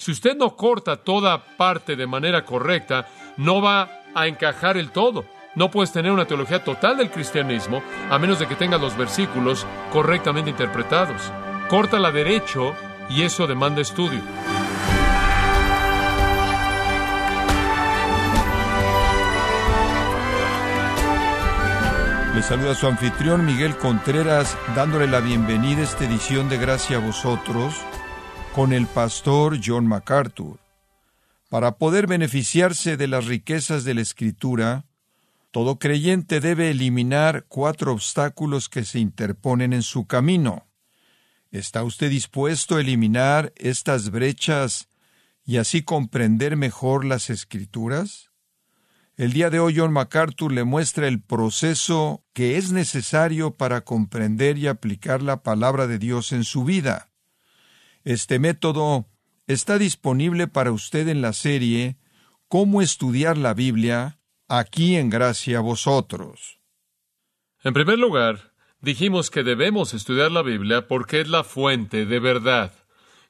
Si usted no corta toda parte de manera correcta, no va a encajar el todo. No puedes tener una teología total del cristianismo a menos de que tengas los versículos correctamente interpretados. Córtala derecho y eso demanda estudio. Le saluda su anfitrión Miguel Contreras dándole la bienvenida a esta edición de Gracia a vosotros con el pastor John MacArthur. Para poder beneficiarse de las riquezas de la Escritura, todo creyente debe eliminar cuatro obstáculos que se interponen en su camino. ¿Está usted dispuesto a eliminar estas brechas y así comprender mejor las Escrituras? El día de hoy John MacArthur le muestra el proceso que es necesario para comprender y aplicar la palabra de Dios en su vida. Este método está disponible para usted en la serie Cómo estudiar la Biblia, aquí en Gracia a vosotros. En primer lugar, dijimos que debemos estudiar la Biblia porque es la fuente de verdad.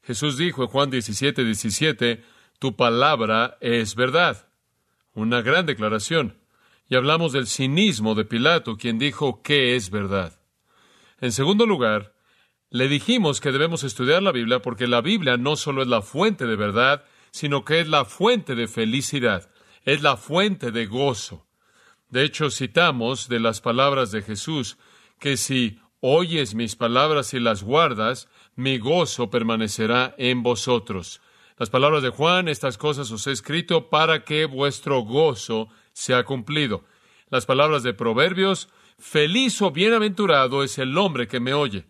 Jesús dijo en Juan 17, 17, Tu palabra es verdad. Una gran declaración. Y hablamos del cinismo de Pilato, quien dijo ¿qué es verdad? En segundo lugar, le dijimos que debemos estudiar la Biblia porque la Biblia no solo es la fuente de verdad, sino que es la fuente de felicidad, es la fuente de gozo. De hecho, citamos de las palabras de Jesús que si oyes mis palabras y las guardas, mi gozo permanecerá en vosotros. Las palabras de Juan, estas cosas os he escrito para que vuestro gozo sea cumplido. Las palabras de Proverbios, feliz o bienaventurado es el hombre que me oye.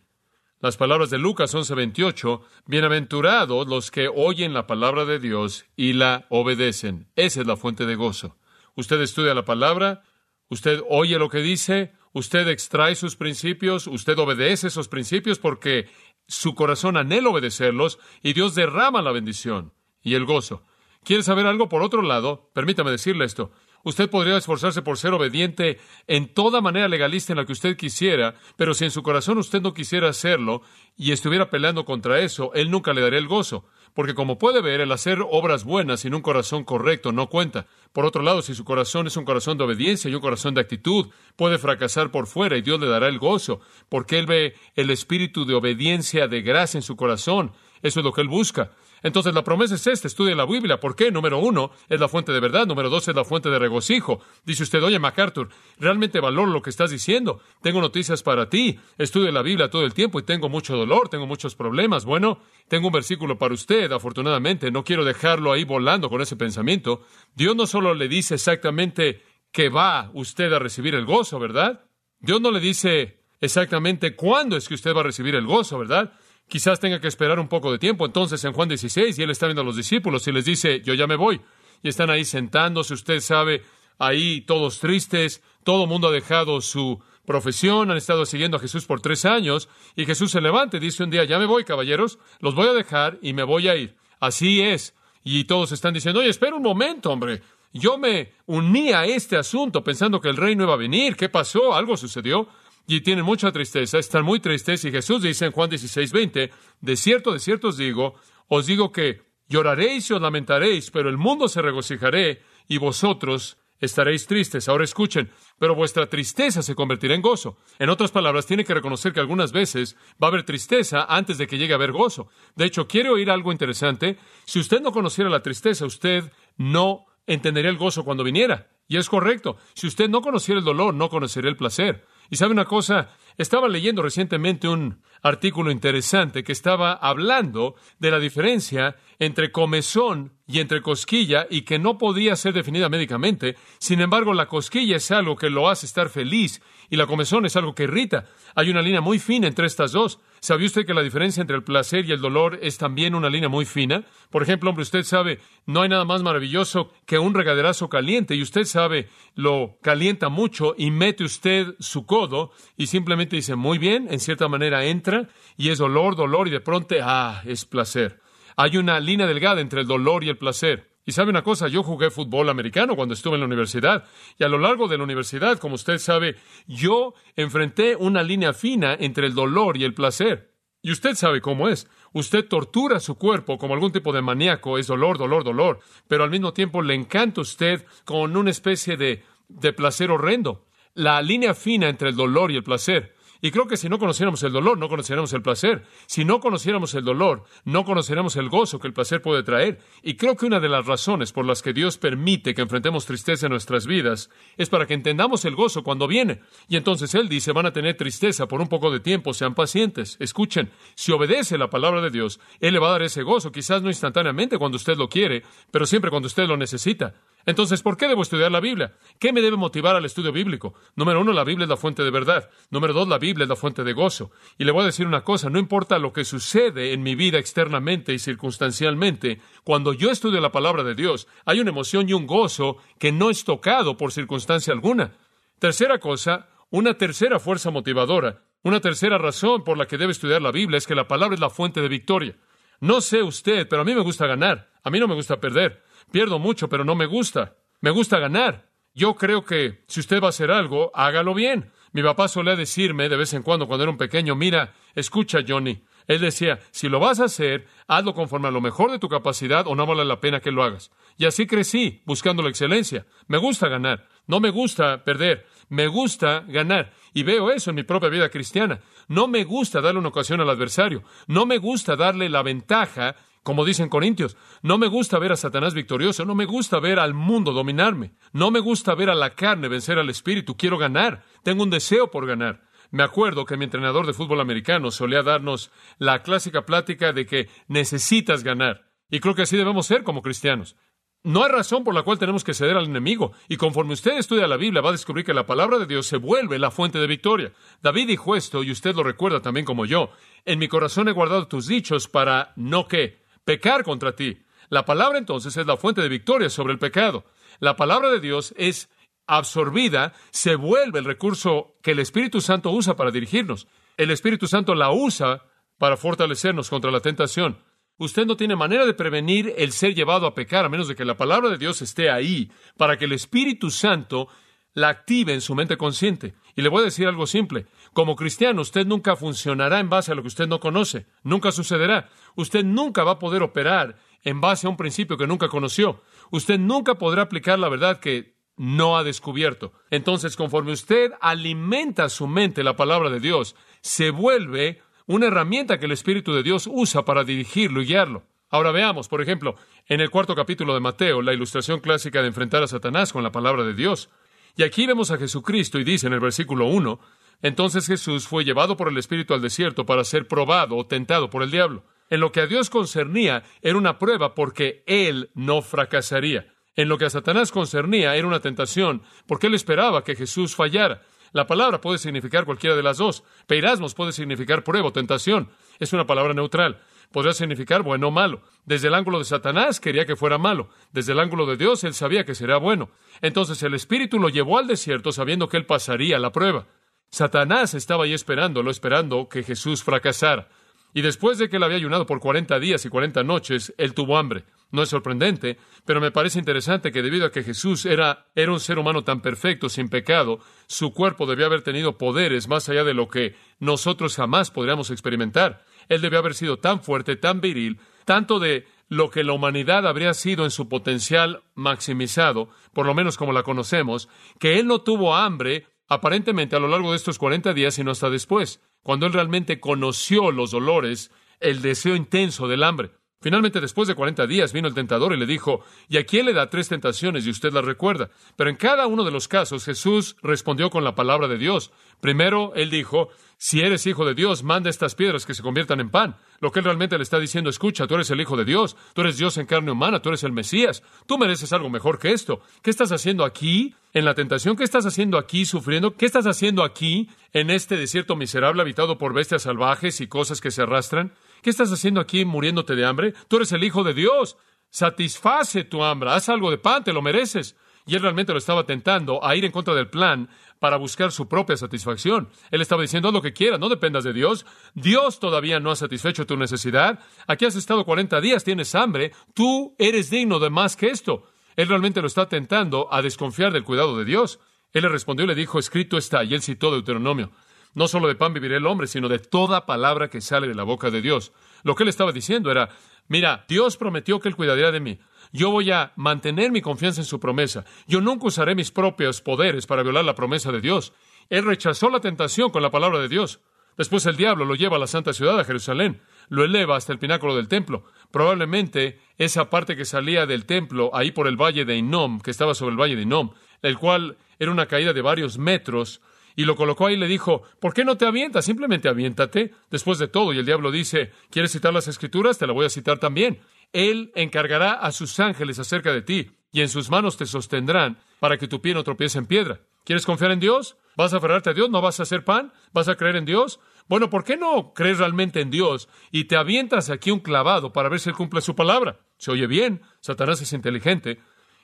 Las palabras de Lucas 11:28, bienaventurados los que oyen la palabra de Dios y la obedecen. Esa es la fuente de gozo. Usted estudia la palabra, usted oye lo que dice, usted extrae sus principios, usted obedece esos principios porque su corazón anhela obedecerlos y Dios derrama la bendición y el gozo. ¿Quiere saber algo por otro lado? Permítame decirle esto. Usted podría esforzarse por ser obediente en toda manera legalista en la que usted quisiera, pero si en su corazón usted no quisiera hacerlo y estuviera peleando contra eso, Él nunca le daría el gozo. Porque como puede ver, el hacer obras buenas sin un corazón correcto no cuenta. Por otro lado, si su corazón es un corazón de obediencia y un corazón de actitud, puede fracasar por fuera y Dios le dará el gozo, porque Él ve el espíritu de obediencia, de gracia en su corazón. Eso es lo que Él busca. Entonces la promesa es esta, estudie la Biblia. ¿Por qué? Número uno, es la fuente de verdad. Número dos, es la fuente de regocijo. Dice usted, oye MacArthur, realmente valoro lo que estás diciendo. Tengo noticias para ti. Estudio la Biblia todo el tiempo y tengo mucho dolor, tengo muchos problemas. Bueno, tengo un versículo para usted, afortunadamente. No quiero dejarlo ahí volando con ese pensamiento. Dios no solo le dice exactamente que va usted a recibir el gozo, ¿verdad? Dios no le dice exactamente cuándo es que usted va a recibir el gozo, ¿verdad? Quizás tenga que esperar un poco de tiempo. Entonces, en Juan 16, y él está viendo a los discípulos y les dice, yo ya me voy. Y están ahí sentándose, usted sabe, ahí todos tristes, todo el mundo ha dejado su profesión, han estado siguiendo a Jesús por tres años, y Jesús se levanta y dice un día, ya me voy, caballeros, los voy a dejar y me voy a ir. Así es. Y todos están diciendo, oye, espera un momento, hombre. Yo me uní a este asunto pensando que el rey no iba a venir. ¿Qué pasó? ¿Algo sucedió? Y tienen mucha tristeza, están muy tristes, y Jesús dice en Juan 16, 20, de cierto, de cierto os digo, os digo que lloraréis y os lamentaréis, pero el mundo se regocijaré, y vosotros estaréis tristes. Ahora escuchen, pero vuestra tristeza se convertirá en gozo. En otras palabras, tiene que reconocer que algunas veces va a haber tristeza antes de que llegue a haber gozo. De hecho, quiere oír algo interesante. Si usted no conociera la tristeza, usted no entendería el gozo cuando viniera. Y es correcto. Si usted no conociera el dolor, no conocería el placer. Y sabe una cosa, estaba leyendo recientemente un artículo interesante que estaba hablando de la diferencia entre comezón y entre cosquilla y que no podía ser definida médicamente. Sin embargo, la cosquilla es algo que lo hace estar feliz y la comezón es algo que irrita. Hay una línea muy fina entre estas dos. ¿Sabía usted que la diferencia entre el placer y el dolor es también una línea muy fina? Por ejemplo, hombre, usted sabe, no hay nada más maravilloso que un regaderazo caliente y usted sabe, lo calienta mucho y mete usted su codo y simplemente dice, muy bien, en cierta manera entra y es dolor, dolor y de pronto, ah, es placer. Hay una línea delgada entre el dolor y el placer. Y sabe una cosa, yo jugué fútbol americano cuando estuve en la universidad. Y a lo largo de la universidad, como usted sabe, yo enfrenté una línea fina entre el dolor y el placer. Y usted sabe cómo es. Usted tortura su cuerpo como algún tipo de maníaco, es dolor, dolor, dolor, pero al mismo tiempo le encanta usted con una especie de, de placer horrendo. La línea fina entre el dolor y el placer. Y creo que si no conociéramos el dolor, no conociéramos el placer. Si no conociéramos el dolor, no conoceremos el gozo que el placer puede traer. Y creo que una de las razones por las que Dios permite que enfrentemos tristeza en nuestras vidas es para que entendamos el gozo cuando viene. Y entonces Él dice, van a tener tristeza por un poco de tiempo, sean pacientes. Escuchen, si obedece la palabra de Dios, Él le va a dar ese gozo, quizás no instantáneamente cuando usted lo quiere, pero siempre cuando usted lo necesita. Entonces, ¿por qué debo estudiar la Biblia? ¿Qué me debe motivar al estudio bíblico? Número uno, la Biblia es la fuente de verdad. Número dos, la Biblia es la fuente de gozo. Y le voy a decir una cosa, no importa lo que sucede en mi vida externamente y circunstancialmente, cuando yo estudio la palabra de Dios, hay una emoción y un gozo que no es tocado por circunstancia alguna. Tercera cosa, una tercera fuerza motivadora, una tercera razón por la que debe estudiar la Biblia es que la palabra es la fuente de victoria. No sé usted, pero a mí me gusta ganar, a mí no me gusta perder. Pierdo mucho, pero no me gusta. Me gusta ganar. Yo creo que si usted va a hacer algo, hágalo bien. Mi papá solía decirme de vez en cuando cuando era un pequeño, mira, escucha Johnny. Él decía, si lo vas a hacer, hazlo conforme a lo mejor de tu capacidad o no vale la pena que lo hagas. Y así crecí, buscando la excelencia. Me gusta ganar, no me gusta perder, me gusta ganar. Y veo eso en mi propia vida cristiana. No me gusta darle una ocasión al adversario, no me gusta darle la ventaja como dicen Corintios, no me gusta ver a Satanás victorioso, no me gusta ver al mundo dominarme, no me gusta ver a la carne vencer al espíritu, quiero ganar, tengo un deseo por ganar. Me acuerdo que mi entrenador de fútbol americano solía darnos la clásica plática de que necesitas ganar. Y creo que así debemos ser como cristianos. No hay razón por la cual tenemos que ceder al enemigo. Y conforme usted estudia la Biblia, va a descubrir que la palabra de Dios se vuelve la fuente de victoria. David dijo esto, y usted lo recuerda también como yo. En mi corazón he guardado tus dichos para no que pecar contra ti. La palabra entonces es la fuente de victoria sobre el pecado. La palabra de Dios es absorbida, se vuelve el recurso que el Espíritu Santo usa para dirigirnos. El Espíritu Santo la usa para fortalecernos contra la tentación. Usted no tiene manera de prevenir el ser llevado a pecar a menos de que la palabra de Dios esté ahí para que el Espíritu Santo la active en su mente consciente. Y le voy a decir algo simple. Como cristiano, usted nunca funcionará en base a lo que usted no conoce. Nunca sucederá. Usted nunca va a poder operar en base a un principio que nunca conoció. Usted nunca podrá aplicar la verdad que no ha descubierto. Entonces, conforme usted alimenta su mente la palabra de Dios, se vuelve una herramienta que el Espíritu de Dios usa para dirigirlo y guiarlo. Ahora veamos, por ejemplo, en el cuarto capítulo de Mateo, la ilustración clásica de enfrentar a Satanás con la palabra de Dios. Y aquí vemos a Jesucristo y dice en el versículo 1, entonces Jesús fue llevado por el Espíritu al desierto para ser probado o tentado por el diablo. En lo que a Dios concernía era una prueba porque Él no fracasaría. En lo que a Satanás concernía era una tentación porque Él esperaba que Jesús fallara. La palabra puede significar cualquiera de las dos. Peirasmos puede significar prueba o tentación. Es una palabra neutral. Podría significar bueno o malo. Desde el ángulo de Satanás quería que fuera malo. Desde el ángulo de Dios él sabía que sería bueno. Entonces el Espíritu lo llevó al desierto sabiendo que él pasaría la prueba. Satanás estaba ahí esperándolo, esperando que Jesús fracasara. Y después de que él había ayunado por cuarenta días y cuarenta noches, él tuvo hambre. No es sorprendente, pero me parece interesante que debido a que Jesús era, era un ser humano tan perfecto, sin pecado, su cuerpo debía haber tenido poderes más allá de lo que nosotros jamás podríamos experimentar. Él debió haber sido tan fuerte, tan viril, tanto de lo que la humanidad habría sido en su potencial maximizado, por lo menos como la conocemos, que él no tuvo hambre aparentemente a lo largo de estos 40 días, sino hasta después, cuando él realmente conoció los dolores, el deseo intenso del hambre. Finalmente, después de 40 días, vino el tentador y le dijo, y aquí él le da tres tentaciones y usted las recuerda. Pero en cada uno de los casos, Jesús respondió con la palabra de Dios. Primero, él dijo, si eres hijo de Dios, manda estas piedras que se conviertan en pan. Lo que él realmente le está diciendo, escucha, tú eres el hijo de Dios, tú eres Dios en carne humana, tú eres el Mesías, tú mereces algo mejor que esto. ¿Qué estás haciendo aquí en la tentación? ¿Qué estás haciendo aquí sufriendo? ¿Qué estás haciendo aquí en este desierto miserable habitado por bestias salvajes y cosas que se arrastran? ¿Qué estás haciendo aquí muriéndote de hambre? Tú eres el Hijo de Dios. Satisface tu hambre. Haz algo de pan, te lo mereces. Y él realmente lo estaba tentando a ir en contra del plan para buscar su propia satisfacción. Él estaba diciendo, haz lo que quieras, no dependas de Dios. Dios todavía no ha satisfecho tu necesidad. Aquí has estado 40 días, tienes hambre. Tú eres digno de más que esto. Él realmente lo está tentando a desconfiar del cuidado de Dios. Él le respondió y le dijo, escrito está, y él citó Deuteronomio. No solo de pan vivirá el hombre, sino de toda palabra que sale de la boca de Dios. Lo que él estaba diciendo era, mira, Dios prometió que él cuidaría de mí. Yo voy a mantener mi confianza en su promesa. Yo nunca usaré mis propios poderes para violar la promesa de Dios. Él rechazó la tentación con la palabra de Dios. Después el diablo lo lleva a la santa ciudad, a Jerusalén, lo eleva hasta el pináculo del templo. Probablemente esa parte que salía del templo, ahí por el valle de Inom, que estaba sobre el valle de Inom, el cual era una caída de varios metros, y lo colocó ahí y le dijo, ¿por qué no te avientas? Simplemente aviéntate. Después de todo, y el diablo dice, ¿quieres citar las escrituras? Te la voy a citar también. Él encargará a sus ángeles acerca de ti, y en sus manos te sostendrán para que tu pie no tropiece en piedra. ¿Quieres confiar en Dios? ¿Vas a aferrarte a Dios? ¿No vas a hacer pan? ¿Vas a creer en Dios? Bueno, ¿por qué no crees realmente en Dios y te avientas aquí un clavado para ver si Él cumple su palabra? Se oye bien, Satanás es inteligente.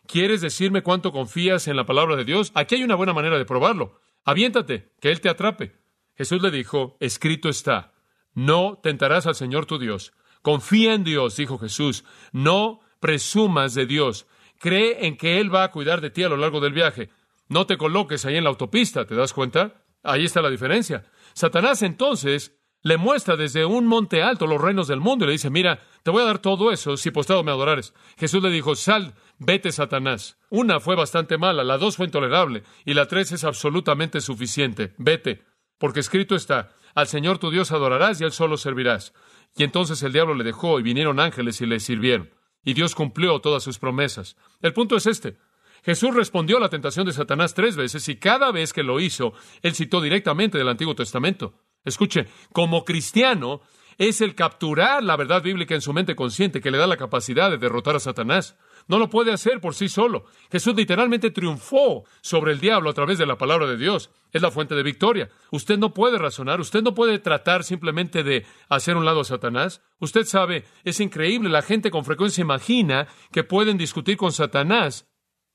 ¿Quieres decirme cuánto confías en la palabra de Dios? Aquí hay una buena manera de probarlo. Aviéntate, que Él te atrape. Jesús le dijo, escrito está, no tentarás al Señor tu Dios. Confía en Dios, dijo Jesús, no presumas de Dios. Cree en que Él va a cuidar de ti a lo largo del viaje. No te coloques ahí en la autopista, ¿te das cuenta? Ahí está la diferencia. Satanás entonces le muestra desde un monte alto los reinos del mundo y le dice, mira, te voy a dar todo eso si postrado me adorares. Jesús le dijo, sal, vete, Satanás. Una fue bastante mala, la dos fue intolerable y la tres es absolutamente suficiente. Vete, porque escrito está, al Señor tu Dios adorarás y a Él solo servirás. Y entonces el diablo le dejó y vinieron ángeles y le sirvieron. Y Dios cumplió todas sus promesas. El punto es este. Jesús respondió a la tentación de Satanás tres veces y cada vez que lo hizo, él citó directamente del Antiguo Testamento. Escuche, como cristiano, es el capturar la verdad bíblica en su mente consciente que le da la capacidad de derrotar a Satanás. No lo puede hacer por sí solo. Jesús literalmente triunfó sobre el diablo a través de la palabra de Dios. Es la fuente de victoria. Usted no puede razonar, usted no puede tratar simplemente de hacer un lado a Satanás. Usted sabe, es increíble, la gente con frecuencia imagina que pueden discutir con Satanás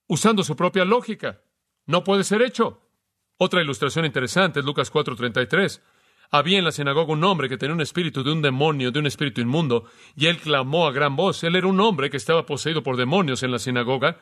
usando su propia lógica. No puede ser hecho. Otra ilustración interesante es Lucas 4:33. Había en la sinagoga un hombre que tenía un espíritu de un demonio, de un espíritu inmundo, y él clamó a gran voz. Él era un hombre que estaba poseído por demonios en la sinagoga,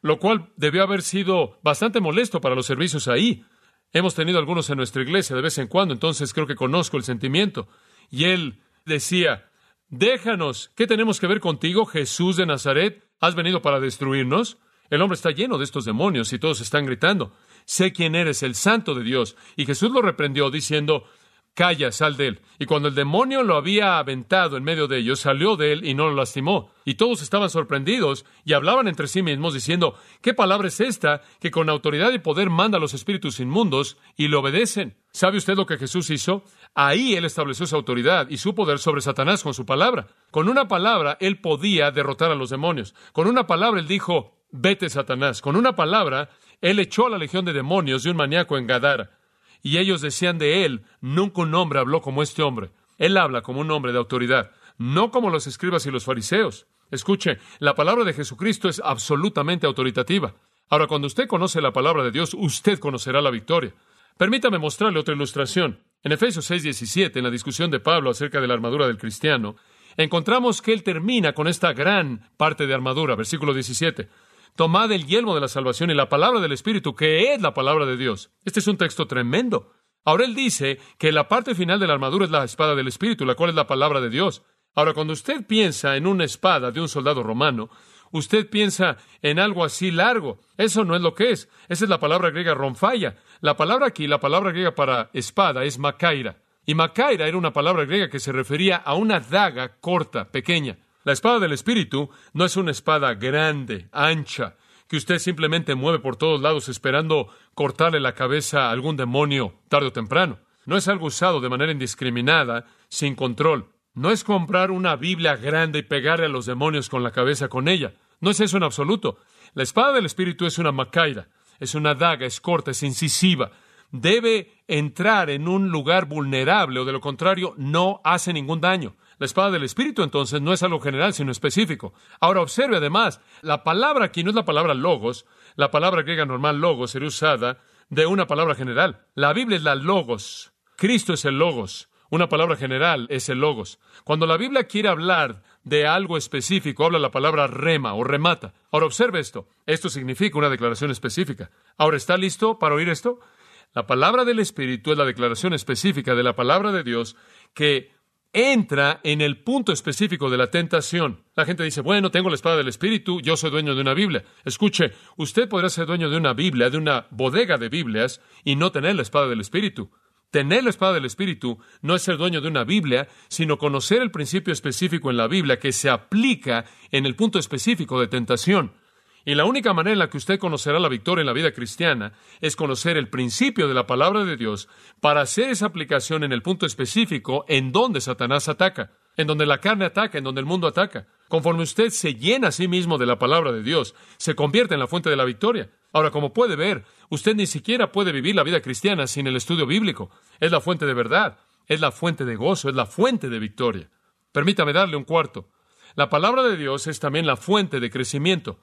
lo cual debió haber sido bastante molesto para los servicios ahí. Hemos tenido algunos en nuestra iglesia de vez en cuando, entonces creo que conozco el sentimiento. Y él decía, déjanos, ¿qué tenemos que ver contigo, Jesús de Nazaret? ¿Has venido para destruirnos? El hombre está lleno de estos demonios y todos están gritando, sé quién eres, el santo de Dios. Y Jesús lo reprendió diciendo, Calla, sal de él. Y cuando el demonio lo había aventado en medio de ellos, salió de él y no lo lastimó. Y todos estaban sorprendidos y hablaban entre sí mismos diciendo, ¿qué palabra es esta que con autoridad y poder manda a los espíritus inmundos y le obedecen? ¿Sabe usted lo que Jesús hizo? Ahí él estableció su autoridad y su poder sobre Satanás con su palabra. Con una palabra él podía derrotar a los demonios. Con una palabra él dijo, vete Satanás. Con una palabra él echó a la legión de demonios de un maníaco en Gadara y ellos decían de él, nunca un hombre habló como este hombre. Él habla como un hombre de autoridad, no como los escribas y los fariseos. Escuche, la palabra de Jesucristo es absolutamente autoritativa. Ahora, cuando usted conoce la palabra de Dios, usted conocerá la victoria. Permítame mostrarle otra ilustración. En Efesios 6:17, en la discusión de Pablo acerca de la armadura del cristiano, encontramos que él termina con esta gran parte de armadura, versículo 17. Tomad el yelmo de la salvación y la palabra del Espíritu, que es la palabra de Dios. Este es un texto tremendo. Ahora él dice que la parte final de la armadura es la espada del Espíritu, la cual es la palabra de Dios. Ahora, cuando usted piensa en una espada de un soldado romano, usted piensa en algo así largo. Eso no es lo que es. Esa es la palabra griega ronfaya. La palabra aquí, la palabra griega para espada, es macaira. Y macaira era una palabra griega que se refería a una daga corta, pequeña. La espada del Espíritu no es una espada grande, ancha, que usted simplemente mueve por todos lados esperando cortarle la cabeza a algún demonio tarde o temprano. No es algo usado de manera indiscriminada, sin control. No es comprar una Biblia grande y pegarle a los demonios con la cabeza con ella. No es eso en absoluto. La espada del Espíritu es una macaira, es una daga, es corta, es incisiva. Debe entrar en un lugar vulnerable o de lo contrario no hace ningún daño. La espada del Espíritu entonces no es algo general, sino específico. Ahora observe además, la palabra aquí no es la palabra logos, la palabra griega normal logos sería usada de una palabra general. La Biblia es la logos, Cristo es el logos, una palabra general es el logos. Cuando la Biblia quiere hablar de algo específico, habla la palabra rema o remata. Ahora observe esto, esto significa una declaración específica. Ahora, ¿está listo para oír esto? La palabra del Espíritu es la declaración específica de la palabra de Dios que entra en el punto específico de la tentación. La gente dice, bueno, tengo la espada del Espíritu, yo soy dueño de una Biblia. Escuche, usted podrá ser dueño de una Biblia, de una bodega de Biblias, y no tener la espada del Espíritu. Tener la espada del Espíritu no es ser dueño de una Biblia, sino conocer el principio específico en la Biblia que se aplica en el punto específico de tentación. Y la única manera en la que usted conocerá la victoria en la vida cristiana es conocer el principio de la palabra de Dios para hacer esa aplicación en el punto específico en donde Satanás ataca, en donde la carne ataca, en donde el mundo ataca. Conforme usted se llena a sí mismo de la palabra de Dios, se convierte en la fuente de la victoria. Ahora, como puede ver, usted ni siquiera puede vivir la vida cristiana sin el estudio bíblico. Es la fuente de verdad, es la fuente de gozo, es la fuente de victoria. Permítame darle un cuarto. La palabra de Dios es también la fuente de crecimiento.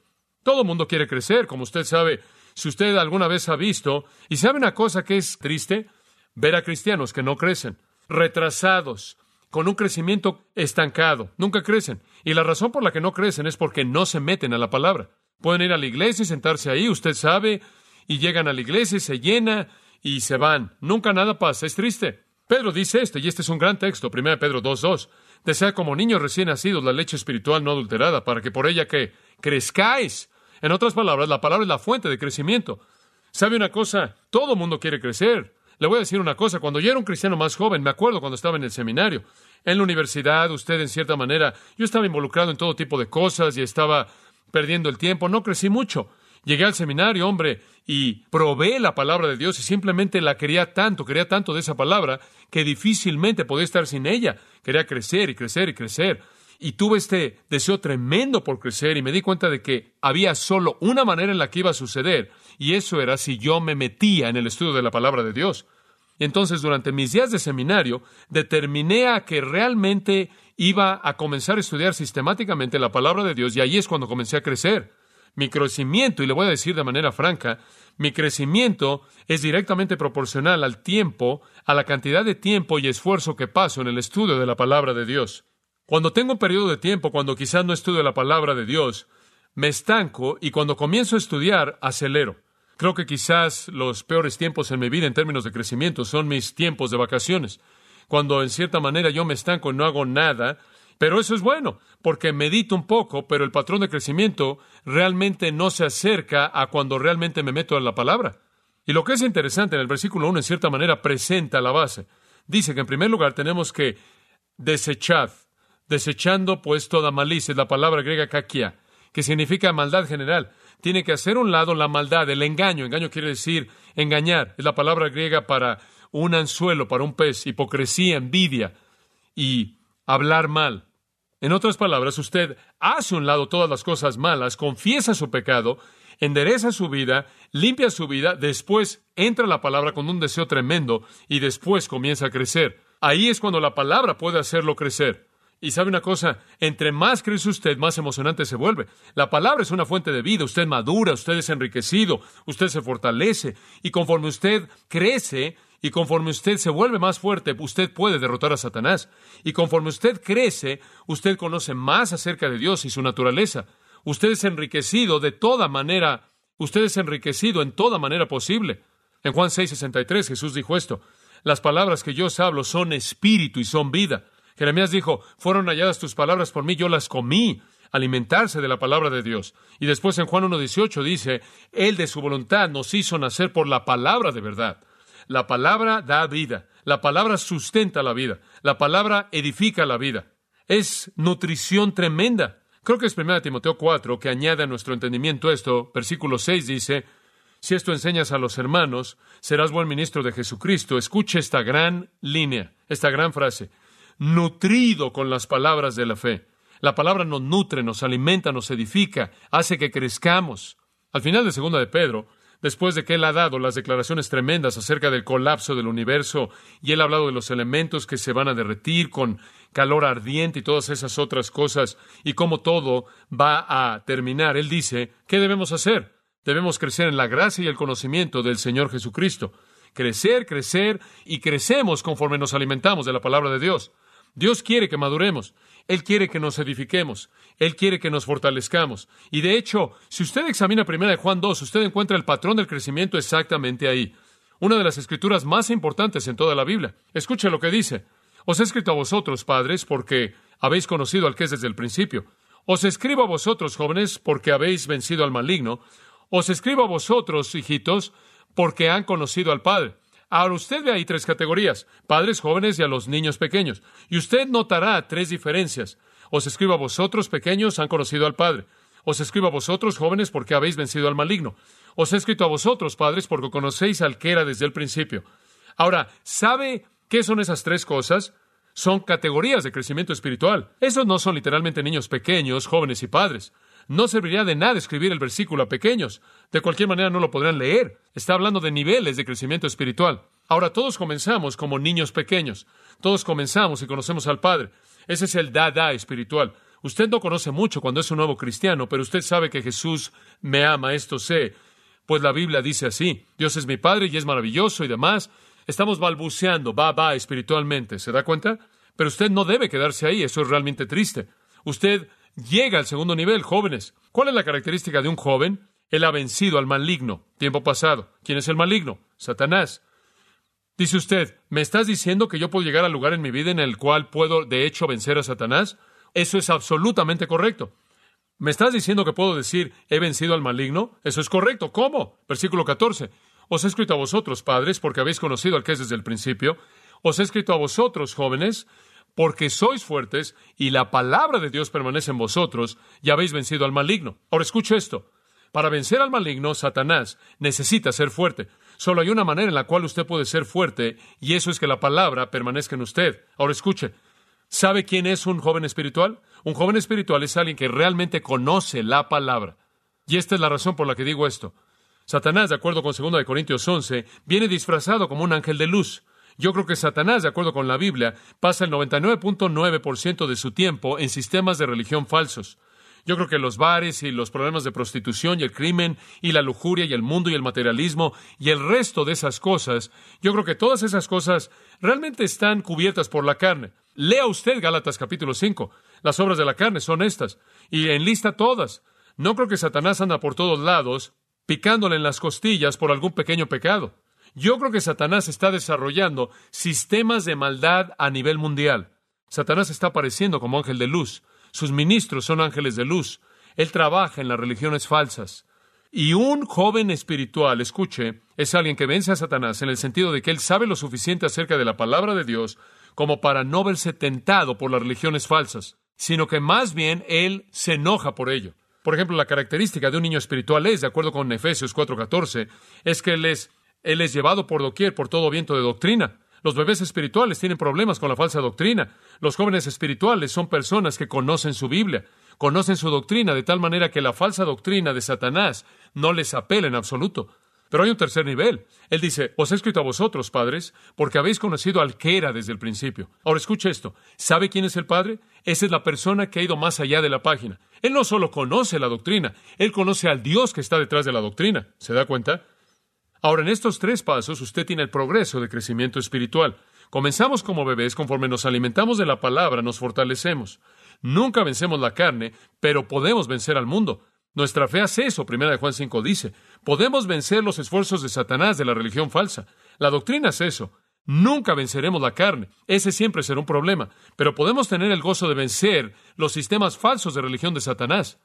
Todo mundo quiere crecer, como usted sabe. Si usted alguna vez ha visto, y sabe una cosa que es triste, ver a cristianos que no crecen, retrasados, con un crecimiento estancado, nunca crecen. Y la razón por la que no crecen es porque no se meten a la palabra. Pueden ir a la iglesia y sentarse ahí, usted sabe, y llegan a la iglesia y se llena y se van. Nunca nada pasa, es triste. Pedro dice esto, y este es un gran texto, 1 Pedro 2.2. Desea como niños recién nacidos la leche espiritual no adulterada, para que por ella que crezcáis en otras palabras, la palabra es la fuente de crecimiento. ¿Sabe una cosa? Todo mundo quiere crecer. Le voy a decir una cosa. Cuando yo era un cristiano más joven, me acuerdo cuando estaba en el seminario, en la universidad, usted en cierta manera, yo estaba involucrado en todo tipo de cosas y estaba perdiendo el tiempo. No crecí mucho. Llegué al seminario, hombre, y probé la palabra de Dios y simplemente la quería tanto, quería tanto de esa palabra, que difícilmente podía estar sin ella. Quería crecer y crecer y crecer y tuve este deseo tremendo por crecer y me di cuenta de que había solo una manera en la que iba a suceder y eso era si yo me metía en el estudio de la palabra de Dios. Entonces durante mis días de seminario determiné a que realmente iba a comenzar a estudiar sistemáticamente la palabra de Dios y ahí es cuando comencé a crecer. Mi crecimiento, y le voy a decir de manera franca, mi crecimiento es directamente proporcional al tiempo, a la cantidad de tiempo y esfuerzo que paso en el estudio de la palabra de Dios. Cuando tengo un periodo de tiempo, cuando quizás no estudio la palabra de Dios, me estanco y cuando comienzo a estudiar, acelero. Creo que quizás los peores tiempos en mi vida en términos de crecimiento son mis tiempos de vacaciones, cuando en cierta manera yo me estanco y no hago nada, pero eso es bueno, porque medito un poco, pero el patrón de crecimiento realmente no se acerca a cuando realmente me meto en la palabra. Y lo que es interesante en el versículo 1, en cierta manera, presenta la base. Dice que en primer lugar tenemos que desechar desechando pues toda malicia, es la palabra griega kakia, que significa maldad general. Tiene que hacer un lado la maldad, el engaño. Engaño quiere decir engañar. Es la palabra griega para un anzuelo, para un pez, hipocresía, envidia y hablar mal. En otras palabras, usted hace un lado todas las cosas malas, confiesa su pecado, endereza su vida, limpia su vida, después entra la palabra con un deseo tremendo y después comienza a crecer. Ahí es cuando la palabra puede hacerlo crecer. Y sabe una cosa, entre más crece usted, más emocionante se vuelve. La palabra es una fuente de vida, usted madura, usted es enriquecido, usted se fortalece, y conforme usted crece, y conforme usted se vuelve más fuerte, usted puede derrotar a Satanás. Y conforme usted crece, usted conoce más acerca de Dios y su naturaleza. Usted es enriquecido de toda manera, usted es enriquecido en toda manera posible. En Juan 6:63 Jesús dijo esto, las palabras que yo os hablo son espíritu y son vida. Jeremías dijo, fueron halladas tus palabras por mí, yo las comí, alimentarse de la palabra de Dios. Y después en Juan 1.18 dice, Él de su voluntad nos hizo nacer por la palabra de verdad. La palabra da vida, la palabra sustenta la vida, la palabra edifica la vida. Es nutrición tremenda. Creo que es 1 Timoteo 4 que añade a nuestro entendimiento esto. Versículo 6 dice, si esto enseñas a los hermanos, serás buen ministro de Jesucristo. Escuche esta gran línea, esta gran frase nutrido con las palabras de la fe. La palabra nos nutre, nos alimenta, nos edifica, hace que crezcamos. Al final de segunda de Pedro, después de que él ha dado las declaraciones tremendas acerca del colapso del universo y él ha hablado de los elementos que se van a derretir con calor ardiente y todas esas otras cosas y cómo todo va a terminar, él dice, ¿qué debemos hacer? Debemos crecer en la gracia y el conocimiento del Señor Jesucristo. Crecer, crecer y crecemos conforme nos alimentamos de la palabra de Dios. Dios quiere que maduremos, Él quiere que nos edifiquemos, Él quiere que nos fortalezcamos. Y de hecho, si usted examina primera de Juan 2, usted encuentra el patrón del crecimiento exactamente ahí. Una de las escrituras más importantes en toda la Biblia. Escuche lo que dice. Os he escrito a vosotros, padres, porque habéis conocido al que es desde el principio. Os escribo a vosotros, jóvenes, porque habéis vencido al maligno. Os escribo a vosotros, hijitos, porque han conocido al Padre. Ahora usted ve ahí tres categorías, padres jóvenes y a los niños pequeños. Y usted notará tres diferencias. Os escribo a vosotros, pequeños, han conocido al Padre. Os escribo a vosotros, jóvenes, porque habéis vencido al maligno. Os he escrito a vosotros, padres, porque conocéis al que era desde el principio. Ahora, ¿sabe qué son esas tres cosas? Son categorías de crecimiento espiritual. Esos no son literalmente niños pequeños, jóvenes y padres. No serviría de nada escribir el versículo a pequeños. De cualquier manera no lo podrán leer. Está hablando de niveles de crecimiento espiritual. Ahora todos comenzamos como niños pequeños. Todos comenzamos y conocemos al Padre. Ese es el dada espiritual. Usted no conoce mucho cuando es un nuevo cristiano, pero usted sabe que Jesús me ama, esto sé. Pues la Biblia dice así, Dios es mi Padre y es maravilloso y demás. Estamos balbuceando, va, va, espiritualmente, ¿se da cuenta? Pero usted no debe quedarse ahí, eso es realmente triste. Usted llega al segundo nivel, jóvenes. ¿Cuál es la característica de un joven? Él ha vencido al maligno, tiempo pasado. ¿Quién es el maligno? Satanás. Dice usted, ¿me estás diciendo que yo puedo llegar al lugar en mi vida en el cual puedo, de hecho, vencer a Satanás? Eso es absolutamente correcto. ¿Me estás diciendo que puedo decir, he vencido al maligno? Eso es correcto. ¿Cómo? Versículo 14. Os he escrito a vosotros, padres, porque habéis conocido al que es desde el principio. Os he escrito a vosotros, jóvenes, porque sois fuertes y la palabra de Dios permanece en vosotros y habéis vencido al maligno. Ahora escuche esto. Para vencer al maligno, Satanás necesita ser fuerte. Solo hay una manera en la cual usted puede ser fuerte y eso es que la palabra permanezca en usted. Ahora escuche. ¿Sabe quién es un joven espiritual? Un joven espiritual es alguien que realmente conoce la palabra. Y esta es la razón por la que digo esto. Satanás, de acuerdo con 2 Corintios 11, viene disfrazado como un ángel de luz. Yo creo que Satanás, de acuerdo con la Biblia, pasa el 99.9% de su tiempo en sistemas de religión falsos. Yo creo que los bares y los problemas de prostitución y el crimen y la lujuria y el mundo y el materialismo y el resto de esas cosas, yo creo que todas esas cosas realmente están cubiertas por la carne. Lea usted Gálatas capítulo 5. Las obras de la carne son estas. Y enlista todas. No creo que Satanás anda por todos lados picándole en las costillas por algún pequeño pecado. Yo creo que Satanás está desarrollando sistemas de maldad a nivel mundial. Satanás está apareciendo como ángel de luz. Sus ministros son ángeles de luz. Él trabaja en las religiones falsas. Y un joven espiritual, escuche, es alguien que vence a Satanás en el sentido de que él sabe lo suficiente acerca de la palabra de Dios como para no verse tentado por las religiones falsas, sino que más bien él se enoja por ello. Por ejemplo, la característica de un niño espiritual es, de acuerdo con Efesios 4:14, es que él es él es llevado por doquier por todo viento de doctrina. Los bebés espirituales tienen problemas con la falsa doctrina. Los jóvenes espirituales son personas que conocen su Biblia, conocen su doctrina, de tal manera que la falsa doctrina de Satanás no les apela en absoluto. Pero hay un tercer nivel. Él dice, os he escrito a vosotros, padres, porque habéis conocido al que era desde el principio. Ahora escuche esto. ¿Sabe quién es el Padre? Esa es la persona que ha ido más allá de la página. Él no solo conoce la doctrina, él conoce al Dios que está detrás de la doctrina. ¿Se da cuenta? Ahora, en estos tres pasos usted tiene el progreso de crecimiento espiritual. Comenzamos como bebés, conforme nos alimentamos de la palabra, nos fortalecemos. Nunca vencemos la carne, pero podemos vencer al mundo. Nuestra fe hace eso, primera de Juan 5 dice. Podemos vencer los esfuerzos de Satanás de la religión falsa. La doctrina es eso. Nunca venceremos la carne. Ese siempre será un problema. Pero podemos tener el gozo de vencer los sistemas falsos de religión de Satanás.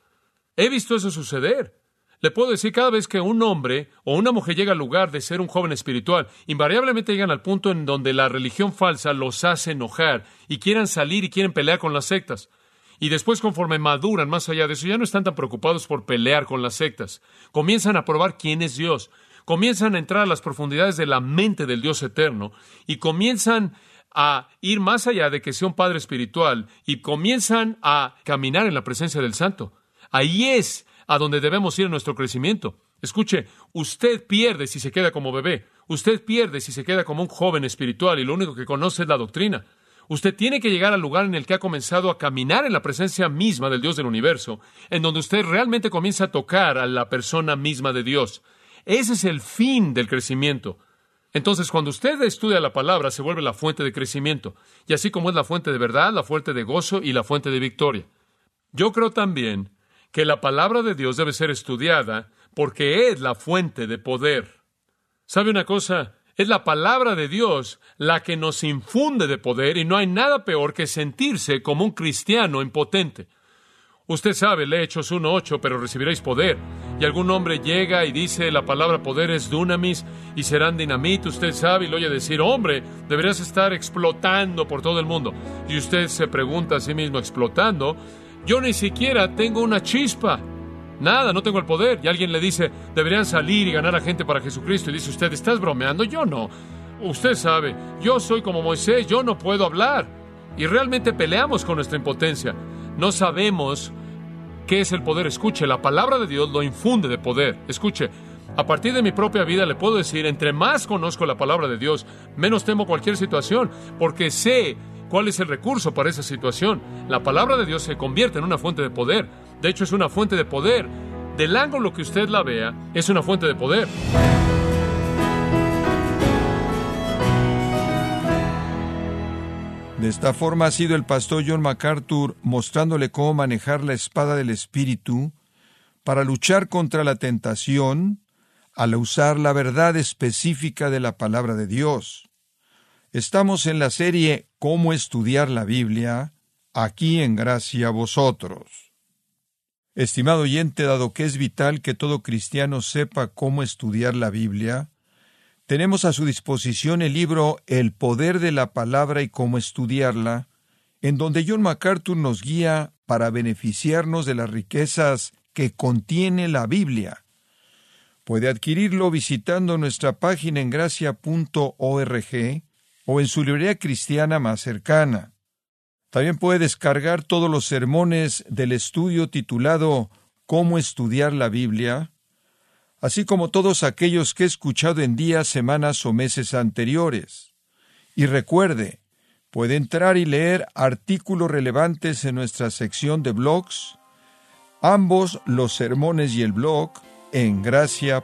He visto eso suceder. Le puedo decir, cada vez que un hombre o una mujer llega al lugar de ser un joven espiritual, invariablemente llegan al punto en donde la religión falsa los hace enojar y quieran salir y quieren pelear con las sectas. Y después, conforme maduran más allá de eso, ya no están tan preocupados por pelear con las sectas. Comienzan a probar quién es Dios. Comienzan a entrar a las profundidades de la mente del Dios eterno y comienzan a ir más allá de que sea un padre espiritual y comienzan a caminar en la presencia del Santo. Ahí es a donde debemos ir en nuestro crecimiento. Escuche, usted pierde si se queda como bebé, usted pierde si se queda como un joven espiritual y lo único que conoce es la doctrina. Usted tiene que llegar al lugar en el que ha comenzado a caminar en la presencia misma del Dios del universo, en donde usted realmente comienza a tocar a la persona misma de Dios. Ese es el fin del crecimiento. Entonces, cuando usted estudia la palabra, se vuelve la fuente de crecimiento, y así como es la fuente de verdad, la fuente de gozo y la fuente de victoria. Yo creo también que la palabra de Dios debe ser estudiada porque es la fuente de poder. ¿Sabe una cosa? Es la palabra de Dios la que nos infunde de poder y no hay nada peor que sentirse como un cristiano impotente. Usted sabe, lee Hechos 1.8, pero recibiréis poder. Y algún hombre llega y dice, la palabra poder es dunamis y serán dinamita. Usted sabe y lo oye decir, hombre, deberías estar explotando por todo el mundo. Y usted se pregunta a sí mismo, explotando, yo ni siquiera tengo una chispa. Nada, no tengo el poder. Y alguien le dice, deberían salir y ganar a gente para Jesucristo. Y dice usted, ¿estás bromeando? Yo no. Usted sabe, yo soy como Moisés, yo no puedo hablar. Y realmente peleamos con nuestra impotencia. No sabemos qué es el poder. Escuche, la palabra de Dios lo infunde de poder. Escuche, a partir de mi propia vida le puedo decir, entre más conozco la palabra de Dios, menos temo cualquier situación, porque sé cuál es el recurso para esa situación. La palabra de Dios se convierte en una fuente de poder. De hecho, es una fuente de poder. Del ángulo que usted la vea, es una fuente de poder. De esta forma ha sido el pastor John MacArthur mostrándole cómo manejar la espada del Espíritu para luchar contra la tentación al usar la verdad específica de la palabra de Dios. Estamos en la serie Cómo estudiar la Biblia, aquí en Gracia vosotros. Estimado oyente, dado que es vital que todo cristiano sepa cómo estudiar la Biblia, tenemos a su disposición el libro El poder de la palabra y cómo estudiarla, en donde John MacArthur nos guía para beneficiarnos de las riquezas que contiene la Biblia. Puede adquirirlo visitando nuestra página en gracia.org o en su librería cristiana más cercana. También puede descargar todos los sermones del estudio titulado Cómo estudiar la Biblia, así como todos aquellos que he escuchado en días, semanas o meses anteriores. Y recuerde, puede entrar y leer artículos relevantes en nuestra sección de blogs, ambos los sermones y el blog en gracia.org.